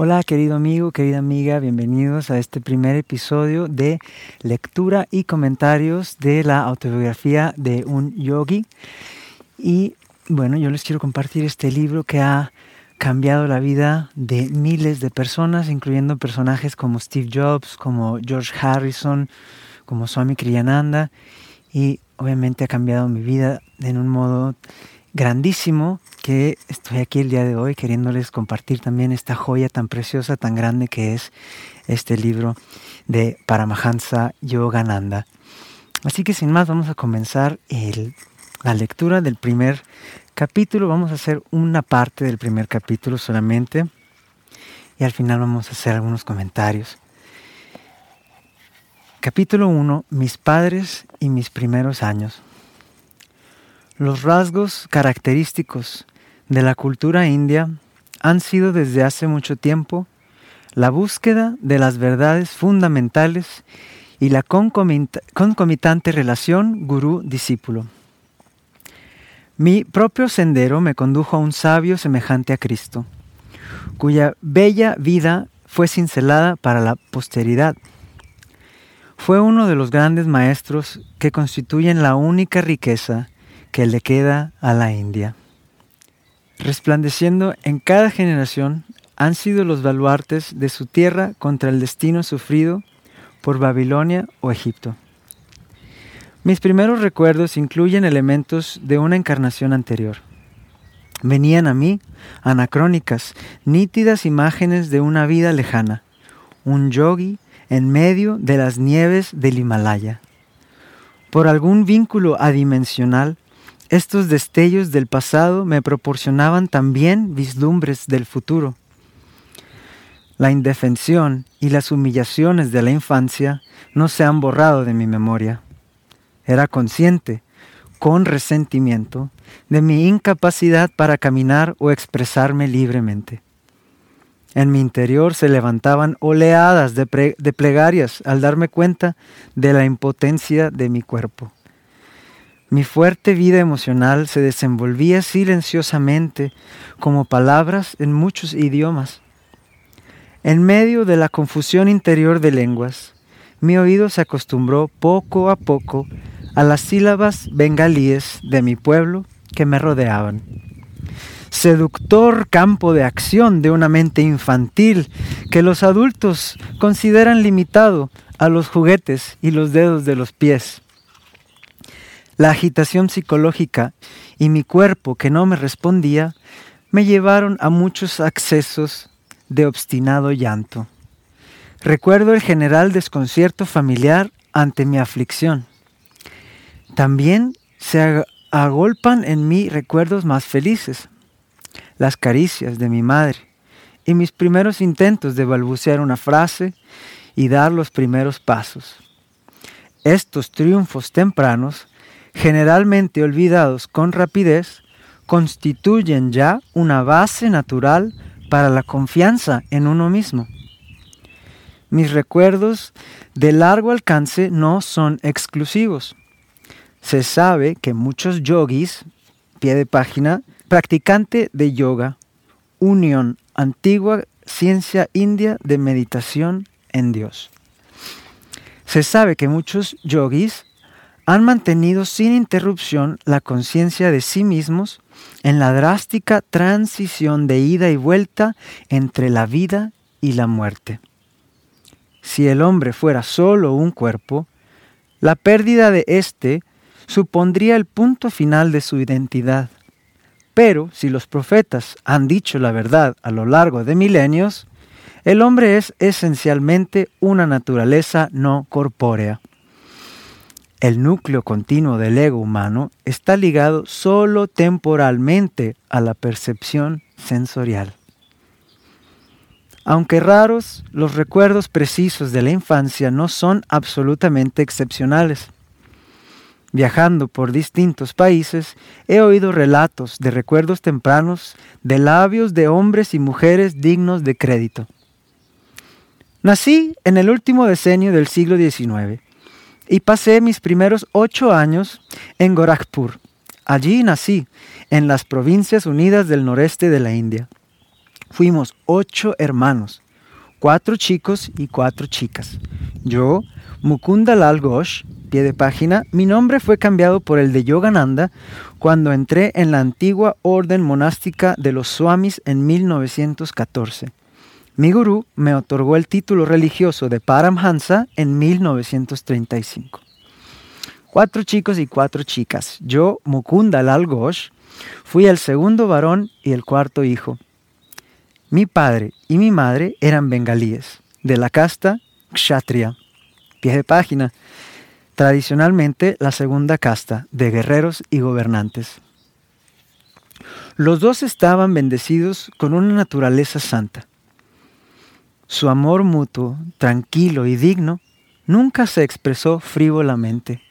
Hola querido amigo, querida amiga, bienvenidos a este primer episodio de lectura y comentarios de la autobiografía de un yogi. Y bueno, yo les quiero compartir este libro que ha cambiado la vida de miles de personas, incluyendo personajes como Steve Jobs, como George Harrison, como Swami Kriyananda y obviamente ha cambiado mi vida en un modo grandísimo estoy aquí el día de hoy queriéndoles compartir también esta joya tan preciosa, tan grande que es este libro de Paramahansa Yogananda. Así que sin más vamos a comenzar la lectura del primer capítulo. Vamos a hacer una parte del primer capítulo solamente y al final vamos a hacer algunos comentarios. Capítulo 1. Mis padres y mis primeros años. Los rasgos característicos de la cultura india han sido desde hace mucho tiempo la búsqueda de las verdades fundamentales y la concomitante relación gurú-discípulo. Mi propio sendero me condujo a un sabio semejante a Cristo, cuya bella vida fue cincelada para la posteridad. Fue uno de los grandes maestros que constituyen la única riqueza que le queda a la India resplandeciendo en cada generación, han sido los baluartes de su tierra contra el destino sufrido por Babilonia o Egipto. Mis primeros recuerdos incluyen elementos de una encarnación anterior. Venían a mí anacrónicas, nítidas imágenes de una vida lejana, un yogi en medio de las nieves del Himalaya. Por algún vínculo adimensional, estos destellos del pasado me proporcionaban también vislumbres del futuro. La indefensión y las humillaciones de la infancia no se han borrado de mi memoria. Era consciente, con resentimiento, de mi incapacidad para caminar o expresarme libremente. En mi interior se levantaban oleadas de, plegarias al darme cuenta de la impotencia de mi cuerpo. Mi fuerte vida emocional se desenvolvía silenciosamente como palabras en muchos idiomas. En medio de la confusión interior de lenguas, mi oído se acostumbró poco a poco a las sílabas bengalíes de mi pueblo que me rodeaban. Seductor campo de acción de una mente infantil que los adultos consideran limitado a los juguetes y los dedos de los pies la agitación psicológica y mi cuerpo que no me respondía me llevaron a muchos accesos de obstinado llanto. Recuerdo el general desconcierto familiar ante mi aflicción. También se agolpan en mí recuerdos más felices, las caricias de mi madre y mis primeros intentos de balbucear una frase y dar los primeros pasos. Estos triunfos tempranos generalmente olvidados con rapidez, constituyen ya una base natural para la confianza en uno mismo. Mis recuerdos de largo alcance no son exclusivos. Se sabe que muchos yogis, pie de página, practicante de yoga, unión, antigua ciencia india de meditación en Dios. Se sabe que muchos yogis han mantenido sin interrupción la conciencia de sí mismos en la drástica transición de ida y vuelta entre la vida y la muerte. Si el hombre fuera solo un cuerpo, la pérdida de éste supondría el punto final de su identidad. Pero si los profetas han dicho la verdad a lo largo de milenios, el hombre es esencialmente una naturaleza no corpórea. El núcleo continuo del ego humano está ligado solo temporalmente a la percepción sensorial. Aunque raros, los recuerdos precisos de la infancia no son absolutamente excepcionales. Viajando por distintos países, he oído relatos de recuerdos tempranos de labios de hombres y mujeres dignos de crédito. Nací en el último decenio del siglo XIX y pasé mis primeros ocho años en Gorakhpur. Allí nací, en las Provincias Unidas del noreste de la India. Fuimos ocho hermanos, cuatro chicos y cuatro chicas. Yo, Mukunda Lal Ghosh, pie de página, mi nombre fue cambiado por el de Yogananda cuando entré en la antigua orden monástica de los Swamis en 1914. Mi gurú me otorgó el título religioso de Paramhansa en 1935. Cuatro chicos y cuatro chicas. Yo, Mukunda Lal Ghosh, fui el segundo varón y el cuarto hijo. Mi padre y mi madre eran bengalíes, de la casta Kshatriya. Pie de página. Tradicionalmente la segunda casta de guerreros y gobernantes. Los dos estaban bendecidos con una naturaleza santa. Su amor mutuo, tranquilo y digno, nunca se expresó frívolamente.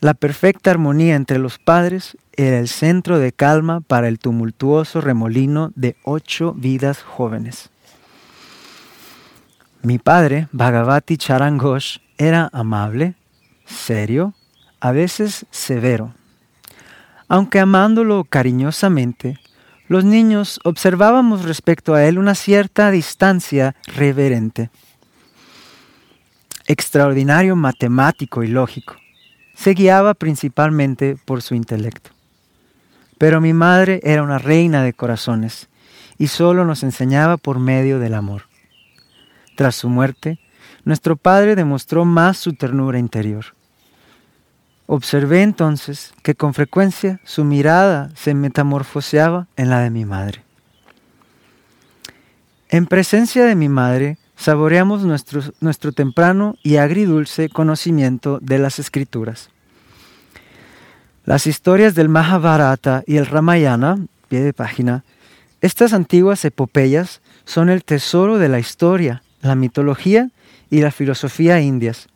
La perfecta armonía entre los padres era el centro de calma para el tumultuoso remolino de ocho vidas jóvenes. Mi padre, Bhagavati Charangosh, era amable, serio, a veces severo. Aunque amándolo cariñosamente, los niños observábamos respecto a él una cierta distancia reverente. Extraordinario matemático y lógico se guiaba principalmente por su intelecto. Pero mi madre era una reina de corazones y solo nos enseñaba por medio del amor. Tras su muerte, nuestro padre demostró más su ternura interior. Observé entonces que con frecuencia su mirada se metamorfoseaba en la de mi madre. En presencia de mi madre, saboreamos nuestro, nuestro temprano y agridulce conocimiento de las escrituras. Las historias del Mahabharata y el Ramayana, pie de página, estas antiguas epopeyas son el tesoro de la historia, la mitología y la filosofía indias.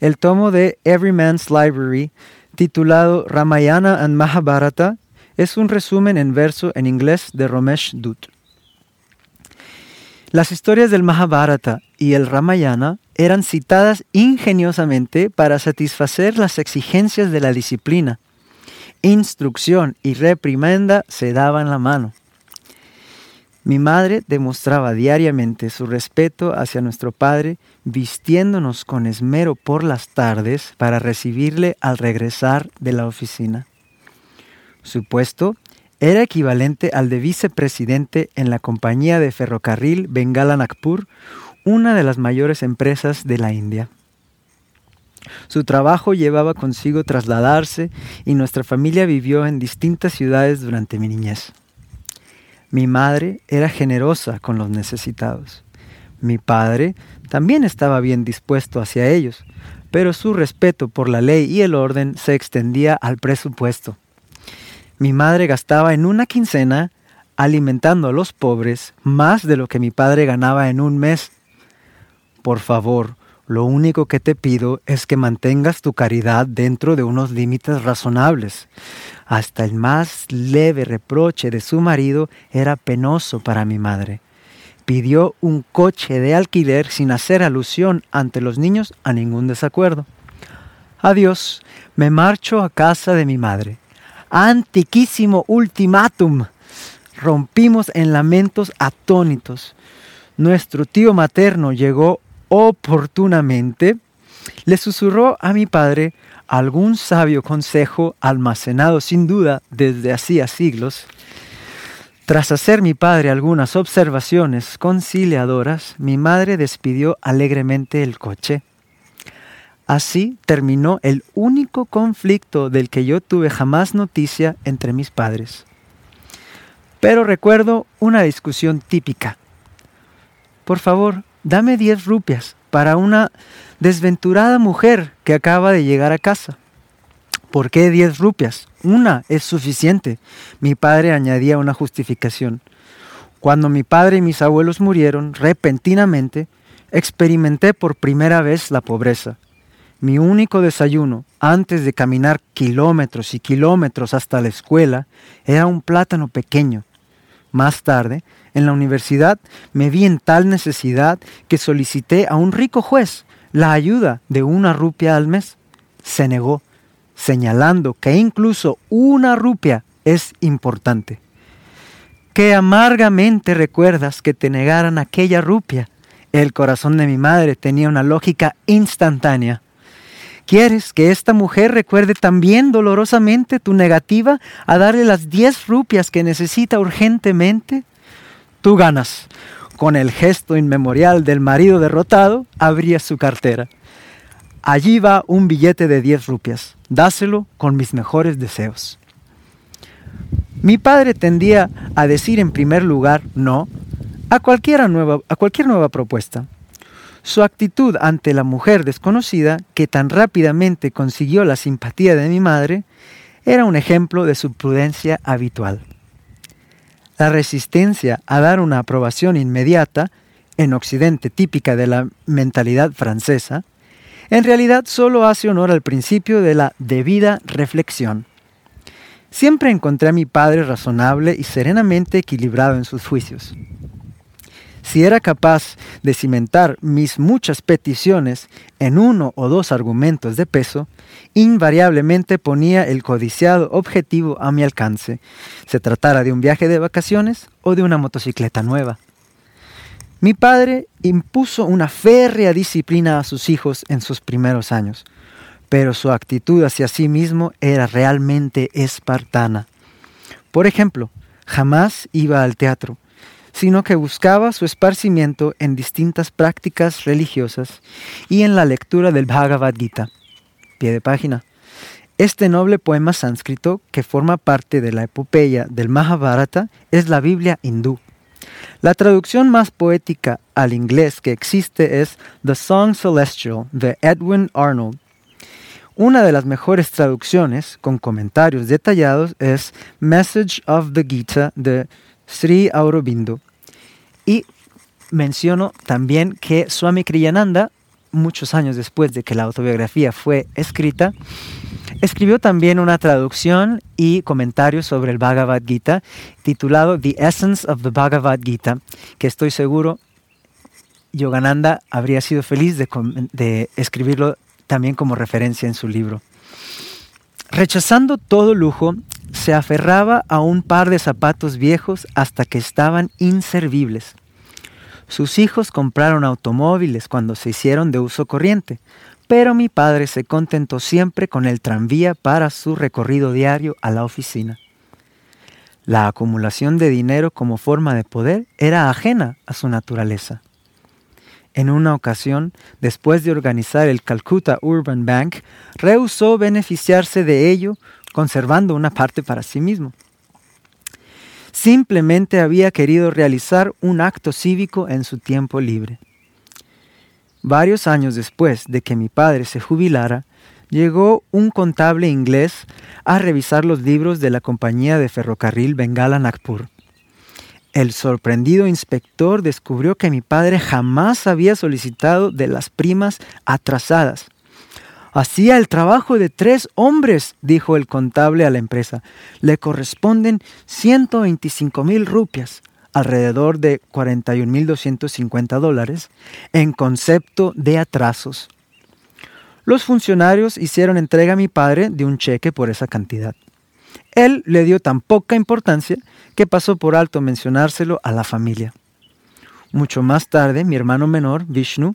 El tomo de Every Man's Library, titulado Ramayana and Mahabharata, es un resumen en verso en inglés de Romesh Dutt. Las historias del Mahabharata y el Ramayana eran citadas ingeniosamente para satisfacer las exigencias de la disciplina. Instrucción y reprimenda se daban la mano. Mi madre demostraba diariamente su respeto hacia nuestro padre, vistiéndonos con esmero por las tardes para recibirle al regresar de la oficina. Su puesto era equivalente al de vicepresidente en la compañía de ferrocarril Bengala Nagpur, una de las mayores empresas de la India. Su trabajo llevaba consigo trasladarse y nuestra familia vivió en distintas ciudades durante mi niñez. Mi madre era generosa con los necesitados. Mi padre también estaba bien dispuesto hacia ellos, pero su respeto por la ley y el orden se extendía al presupuesto. Mi madre gastaba en una quincena alimentando a los pobres más de lo que mi padre ganaba en un mes. Por favor, lo único que te pido es que mantengas tu caridad dentro de unos límites razonables. Hasta el más leve reproche de su marido era penoso para mi madre. Pidió un coche de alquiler sin hacer alusión ante los niños a ningún desacuerdo. Adiós, me marcho a casa de mi madre antiquísimo ultimátum. Rompimos en lamentos atónitos. Nuestro tío materno llegó oportunamente, le susurró a mi padre algún sabio consejo almacenado sin duda desde hacía siglos. Tras hacer mi padre algunas observaciones conciliadoras, mi madre despidió alegremente el coche Así terminó el único conflicto del que yo tuve jamás noticia entre mis padres. Pero recuerdo una discusión típica. Por favor, dame 10 rupias para una desventurada mujer que acaba de llegar a casa. ¿Por qué 10 rupias? Una es suficiente. Mi padre añadía una justificación. Cuando mi padre y mis abuelos murieron repentinamente, experimenté por primera vez la pobreza. Mi único desayuno antes de caminar kilómetros y kilómetros hasta la escuela era un plátano pequeño. Más tarde, en la universidad, me vi en tal necesidad que solicité a un rico juez la ayuda de una rupia al mes. Se negó, señalando que incluso una rupia es importante. que amargamente recuerdas que te negaran aquella rupia. El corazón de mi madre tenía una lógica instantánea. ¿Quieres que esta mujer recuerde también dolorosamente tu negativa a darle las diez rupias que necesita urgentemente? Tú ganas. Con el gesto inmemorial del marido derrotado, abría su cartera. Allí va un billete de diez rupias. Dáselo con mis mejores deseos. Mi padre tendía a decir en primer lugar no a, nueva, a cualquier nueva propuesta. Su actitud ante la mujer desconocida, que tan rápidamente consiguió la simpatía de mi madre, era un ejemplo de su prudencia habitual. La resistencia a dar una aprobación inmediata, en Occidente típica de la mentalidad francesa, en realidad solo hace honor al principio de la debida reflexión. Siempre encontré a mi padre razonable y serenamente equilibrado en sus juicios. Si era capaz de cimentar mis muchas peticiones en uno o dos argumentos de peso, invariablemente ponía el codiciado objetivo a mi alcance, se tratara de un viaje de vacaciones o de una motocicleta nueva. Mi padre impuso una férrea disciplina a sus hijos en sus primeros años, pero su actitud hacia sí mismo era realmente espartana. Por ejemplo, jamás iba al teatro, sino que buscaba su esparcimiento en distintas prácticas religiosas y en la lectura del Bhagavad Gita. Pie de página. Este noble poema sánscrito, que forma parte de la epopeya del Mahabharata, es la Biblia hindú. La traducción más poética al inglés que existe es The Song Celestial de Edwin Arnold. Una de las mejores traducciones, con comentarios detallados, es Message of the Gita de Sri Aurobindo. Y menciono también que Swami Kriyananda, muchos años después de que la autobiografía fue escrita, escribió también una traducción y comentarios sobre el Bhagavad Gita titulado The Essence of the Bhagavad Gita, que estoy seguro Yogananda habría sido feliz de, de escribirlo también como referencia en su libro. Rechazando todo lujo, se aferraba a un par de zapatos viejos hasta que estaban inservibles. Sus hijos compraron automóviles cuando se hicieron de uso corriente, pero mi padre se contentó siempre con el tranvía para su recorrido diario a la oficina. La acumulación de dinero como forma de poder era ajena a su naturaleza. En una ocasión, después de organizar el Calcutta Urban Bank, rehusó beneficiarse de ello conservando una parte para sí mismo. Simplemente había querido realizar un acto cívico en su tiempo libre. Varios años después de que mi padre se jubilara, llegó un contable inglés a revisar los libros de la compañía de ferrocarril Bengala Nagpur. El sorprendido inspector descubrió que mi padre jamás había solicitado de las primas atrasadas Hacía el trabajo de tres hombres, dijo el contable a la empresa. Le corresponden 125 mil rupias, alrededor de 41.250 dólares, en concepto de atrasos. Los funcionarios hicieron entrega a mi padre de un cheque por esa cantidad. Él le dio tan poca importancia que pasó por alto mencionárselo a la familia. Mucho más tarde, mi hermano menor, Vishnu,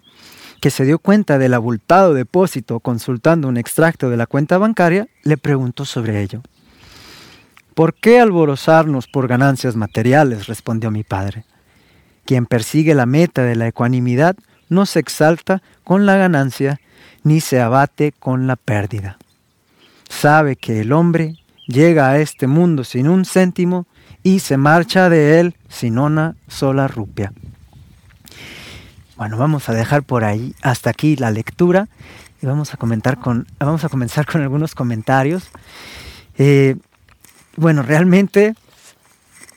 que se dio cuenta del abultado depósito consultando un extracto de la cuenta bancaria, le preguntó sobre ello. ¿Por qué alborozarnos por ganancias materiales? respondió mi padre. Quien persigue la meta de la ecuanimidad no se exalta con la ganancia ni se abate con la pérdida. Sabe que el hombre llega a este mundo sin un céntimo y se marcha de él sin una sola rupia. Bueno, vamos a dejar por ahí hasta aquí la lectura y vamos a comentar con, vamos a comenzar con algunos comentarios. Eh, bueno, realmente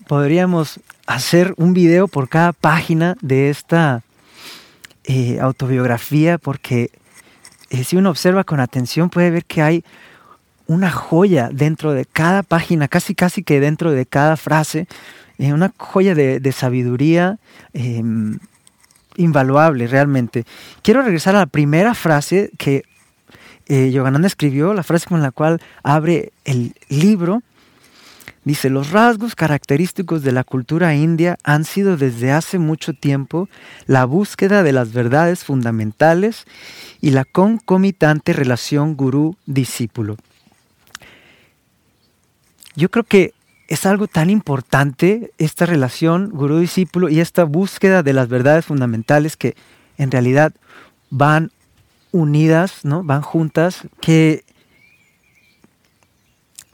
podríamos hacer un video por cada página de esta eh, autobiografía porque eh, si uno observa con atención puede ver que hay una joya dentro de cada página, casi casi que dentro de cada frase, una joya de, sabiduría em, invaluable realmente. Quiero regresar a la primera frase que eh, Yogananda escribió, la frase con la cual abre el libro. Dice, los rasgos característicos de la cultura india han sido desde hace mucho tiempo la búsqueda de las verdades fundamentales y la concomitante relación gurú-discípulo. Yo creo que es algo tan importante esta relación gurú-discípulo y esta búsqueda de las verdades fundamentales que en realidad van unidas, ¿no? van juntas, que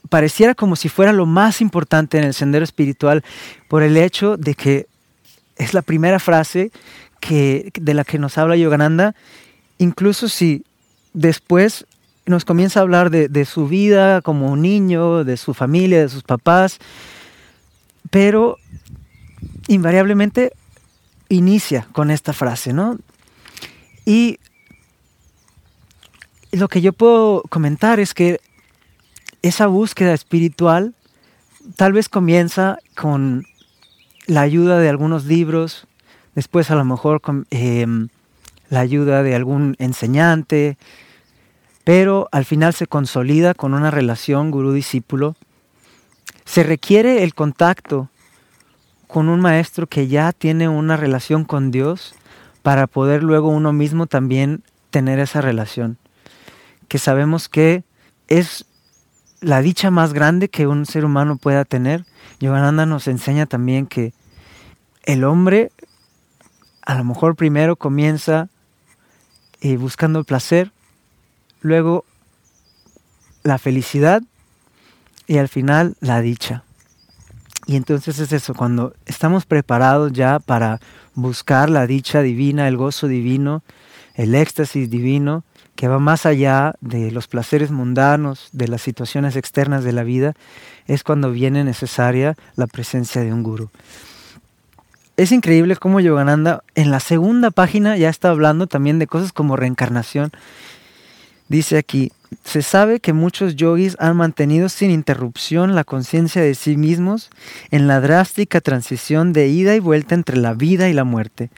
pareciera como si fuera lo más importante en el sendero espiritual por el hecho de que es la primera frase que, de la que nos habla Yogananda, incluso si después nos comienza a hablar de, su vida como un niño, de su familia, de sus papás, pero invariablemente inicia con esta frase, ¿no? Y lo que yo puedo comentar es que esa búsqueda espiritual tal vez comienza con la ayuda de algunos libros, después a lo mejor con em, la ayuda de algún enseñante, pero al final se consolida con una relación gurú-discípulo. Se requiere el contacto con un maestro que ya tiene una relación con Dios para poder luego uno mismo también tener esa relación. Que sabemos que es la dicha más grande que un ser humano pueda tener. Yogananda nos enseña también que el hombre a lo mejor primero comienza eh, buscando el placer, luego la felicidad y al final la dicha. Y entonces es eso, cuando estamos preparados ya para buscar la dicha divina, el gozo divino, el éxtasis divino, que va más allá de los placeres mundanos, de las situaciones externas de la vida, es cuando viene necesaria la presencia de un guru. Es increíble cómo Yogananda en la segunda página ya está hablando también de cosas como reencarnación Dice aquí, se sabe que muchos yogis han mantenido sin interrupción la conciencia de sí mismos en la drástica transición de ida y vuelta entre la vida y la muerte.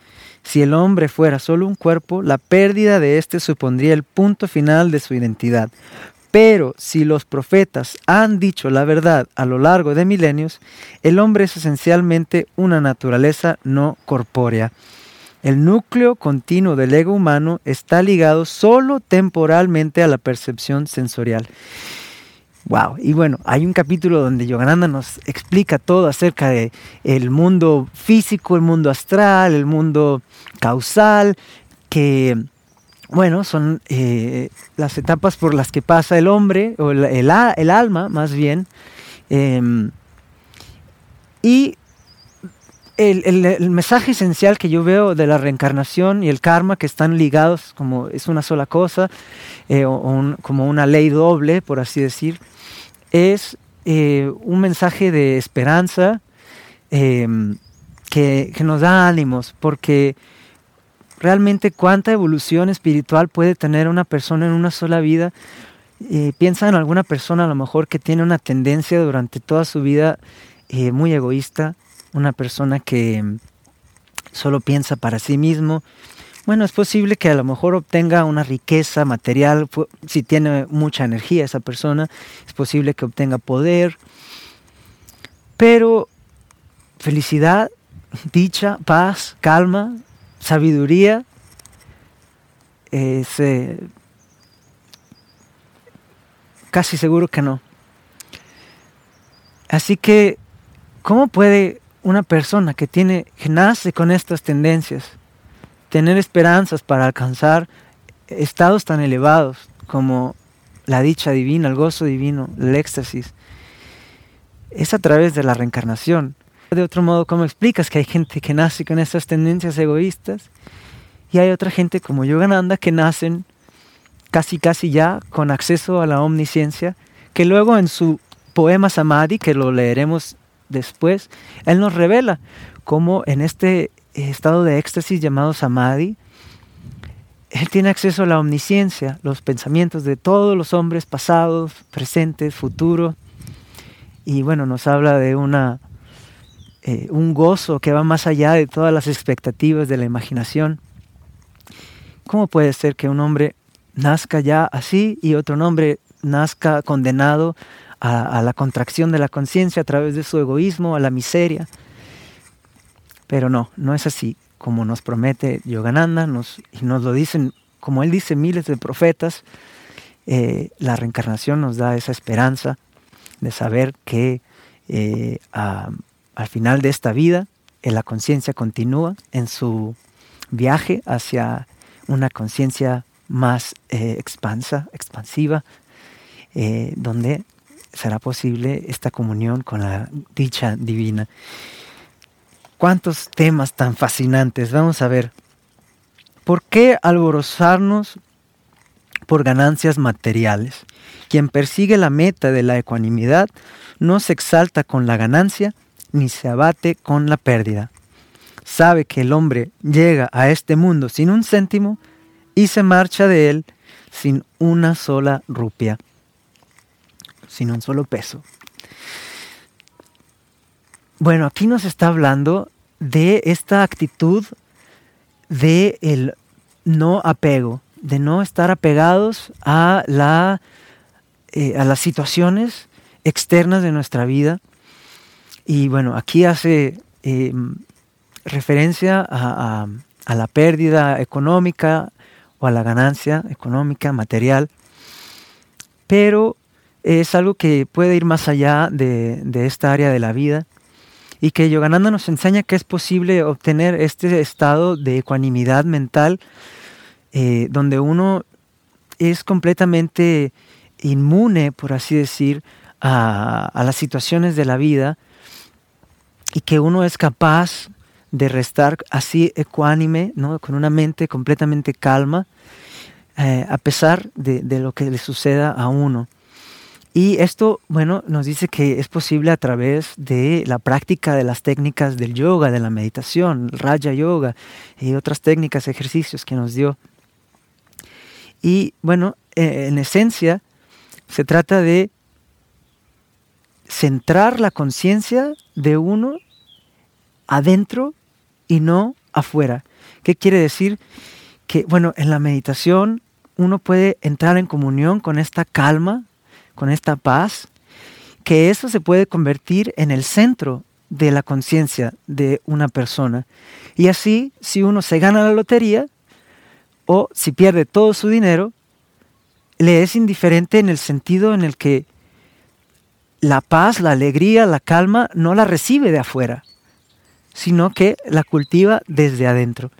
Si el hombre fuera solo un cuerpo, la pérdida de éste supondría el punto final de su identidad. Pero si los profetas han dicho la verdad a lo largo de milenios, el hombre es esencialmente una naturaleza no corpórea. El núcleo continuo del ego humano está ligado solo temporalmente a la percepción sensorial. Wow, y bueno, hay un capítulo donde Yogananda nos explica todo acerca de el mundo físico, el mundo astral, el mundo causal, que bueno, son eh, las etapas por las que pasa el hombre, o el, alma más bien. Em, y el, mensaje esencial que yo veo de la reencarnación y el karma que están ligados como es una sola cosa, eh, como una ley doble, por así decir, es eh, un mensaje de esperanza em, que, nos da ánimos, porque realmente cuánta evolución espiritual puede tener una persona en una sola vida. Eh, piensa en alguna persona a lo mejor que tiene una tendencia durante toda su vida muy egoísta, una persona que solo piensa para sí mismo, bueno, es posible que a lo mejor obtenga una riqueza material, si tiene mucha energía esa persona, es posible que obtenga poder, pero felicidad, dicha, paz, calma, sabiduría, es eh, casi seguro que no. Así que, ¿cómo puede una persona que, tiene, que nace con estas tendencias, tener esperanzas para alcanzar estados tan elevados como la dicha divina, el gozo divino, el éxtasis, es a través de la reencarnación. De otro modo, ¿cómo explicas que hay gente que nace con estas tendencias egoístas y hay otra gente como Yogananda que nacen casi casi ya con acceso a la omnisciencia, que luego en su poema Samadhi, que lo leeremos después, Él nos revela cómo en este estado de éxtasis llamado samadhi, Él tiene acceso a la omnisciencia, los pensamientos de todos los hombres pasados, presentes, futuros, y bueno, nos habla de una, eh, un gozo que va más allá de todas las expectativas de la imaginación. ¿Cómo puede ser que un hombre nazca ya así y otro hombre nazca condenado a, la contracción de la conciencia a través de su egoísmo, a la miseria. Pero no, no es así como nos promete Yogananda, nos, y nos lo dicen, como él dice, miles de profetas, eh, la reencarnación nos da esa esperanza de saber que eh, al final de esta vida eh, la conciencia continúa en su viaje hacia una conciencia más expansa, expansiva, donde será posible esta comunión con la dicha divina. ¿Cuántos temas tan fascinantes? Vamos a ver. ¿Por qué alborozarnos por ganancias materiales? Quien persigue la meta de la ecuanimidad no se exalta con la ganancia ni se abate con la pérdida. Sabe que el hombre llega a este mundo sin un céntimo y se marcha de él sin una sola rupia sin un solo peso. Bueno, aquí nos está hablando de esta actitud de el no apego, de no estar apegados a, la, eh, a las situaciones externas de nuestra vida. Y bueno, aquí hace em, referencia a, a, la pérdida económica o a la ganancia económica, material, pero es algo que puede ir más allá de, esta área de la vida y que Yogananda nos enseña que es posible obtener este estado de ecuanimidad mental eh, donde uno es completamente inmune, por así decir, a, las situaciones de la vida y que uno es capaz de restar así ecuánime, ¿no? con una mente completamente calma, eh, a pesar de, lo que le suceda a uno. Y esto, bueno, nos dice que es posible a través de la práctica de las técnicas del yoga, de la meditación, el Raja Yoga y otras técnicas, ejercicios que nos dio. Y bueno, eh, en esencia, se trata de centrar la conciencia de uno adentro y no afuera. ¿Qué quiere decir? Que, bueno, en la meditación uno puede entrar en comunión con esta calma, con esta paz, que eso se puede convertir en el centro de la conciencia de una persona. Y así, si uno se gana la lotería o si pierde todo su dinero, le es indiferente en el sentido en el que la paz, la alegría, la calma no la recibe de afuera, sino que la cultiva desde adentro.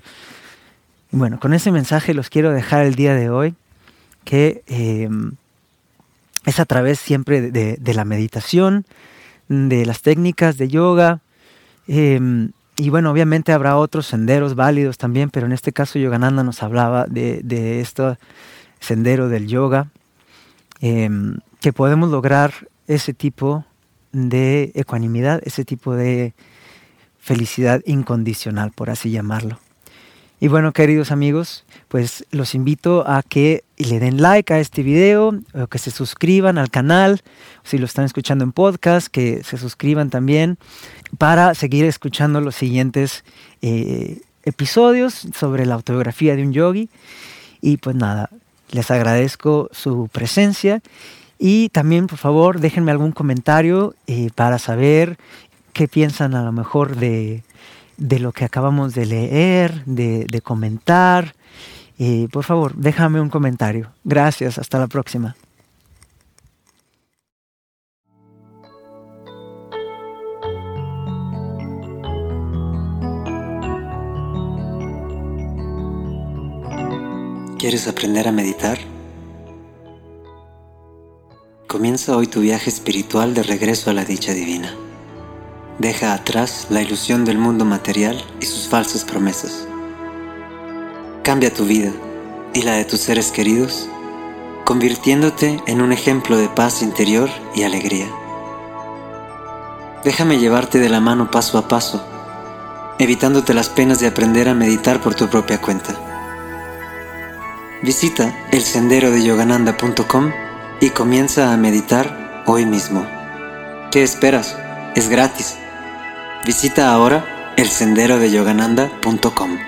bueno, con ese mensaje los quiero dejar el día de hoy, que eh, es a través siempre de, la meditación, de las técnicas de yoga. Em, y bueno, obviamente habrá otros senderos válidos también, pero en este caso Yogananda nos hablaba de, este sendero del yoga, em, que podemos lograr ese tipo de ecuanimidad, ese tipo de felicidad incondicional, por así llamarlo. Y bueno, queridos amigos, pues los invito a que le den like a este video, o que se suscriban al canal, si lo están escuchando en podcast, que se suscriban también para seguir escuchando los siguientes eh, episodios sobre la autobiografía de un yogi. Y pues nada, les agradezco su presencia y también por favor déjenme algún comentario eh, para saber qué piensan a lo mejor de de lo que acabamos de leer, de, comentar. Y por favor, déjame un comentario. Gracias, hasta la próxima. ¿Quieres aprender a meditar? Comienza hoy tu viaje espiritual de regreso a la dicha divina. Deja atrás la ilusión del mundo material y sus falsas promesas. Cambia tu vida y la de tus seres queridos, convirtiéndote en un ejemplo de paz interior y alegría. Déjame llevarte de la mano paso a paso, evitándote las penas de aprender a meditar por tu propia cuenta. Visita el sendero de yogananda.com y comienza a meditar hoy mismo. ¿Qué esperas? Es gratis. Visita ahora elsenderodeyogananda.com.